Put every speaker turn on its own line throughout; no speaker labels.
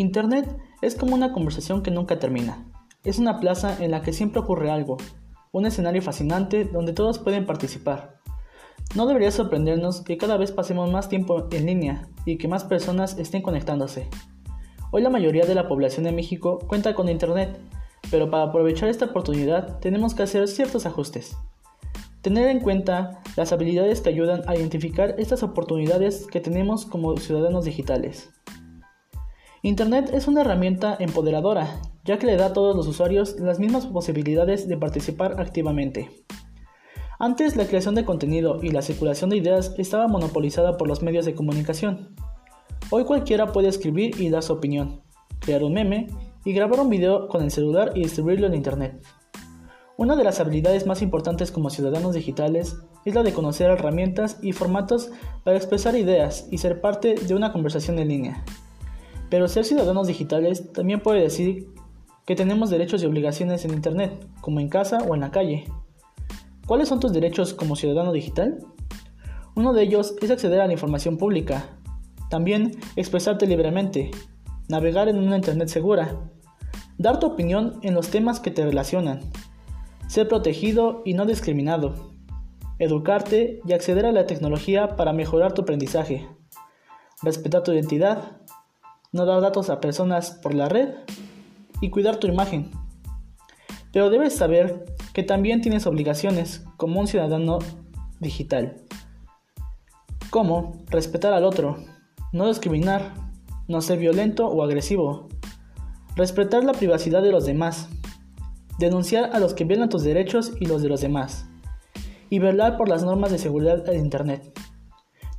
Internet es como una conversación que nunca termina. Es una plaza en la que siempre ocurre algo, un escenario fascinante donde todos pueden participar. No debería sorprendernos que cada vez pasemos más tiempo en línea y que más personas estén conectándose. Hoy la mayoría de la población de México cuenta con Internet, pero para aprovechar esta oportunidad tenemos que hacer ciertos ajustes. Tener en cuenta las habilidades que ayudan a identificar estas oportunidades que tenemos como ciudadanos digitales. Internet es una herramienta empoderadora, ya que le da a todos los usuarios las mismas posibilidades de participar activamente. Antes la creación de contenido y la circulación de ideas estaba monopolizada por los medios de comunicación. Hoy cualquiera puede escribir y dar su opinión, crear un meme y grabar un video con el celular y distribuirlo en Internet. Una de las habilidades más importantes como ciudadanos digitales es la de conocer herramientas y formatos para expresar ideas y ser parte de una conversación en línea. Pero ser ciudadanos digitales también puede decir que tenemos derechos y obligaciones en Internet, como en casa o en la calle. ¿Cuáles son tus derechos como ciudadano digital? Uno de ellos es acceder a la información pública, también expresarte libremente, navegar en una Internet segura, dar tu opinión en los temas que te relacionan, ser protegido y no discriminado, educarte y acceder a la tecnología para mejorar tu aprendizaje, respetar tu identidad, no dar datos a personas por la red y cuidar tu imagen. Pero debes saber que también tienes obligaciones como un ciudadano digital, como respetar al otro, no discriminar, no ser violento o agresivo, respetar la privacidad de los demás, denunciar a los que violan tus derechos y los de los demás, y velar por las normas de seguridad de Internet.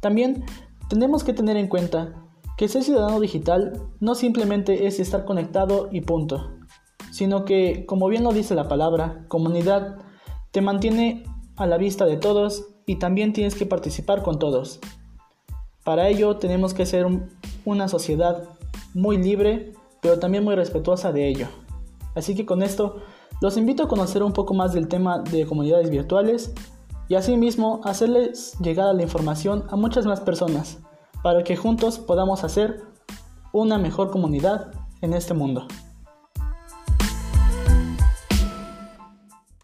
También tenemos que tener en cuenta que ser ciudadano digital no simplemente es estar conectado y punto, sino que, como bien lo dice la palabra, comunidad, te mantiene a la vista de todos y también tienes que participar con todos. Para ello tenemos que ser una sociedad muy libre, pero también muy respetuosa de ello. Así que con esto los invito a conocer un poco más del tema de comunidades virtuales y asimismo hacerles llegar la información a muchas más personas para que juntos podamos hacer una mejor comunidad en este mundo.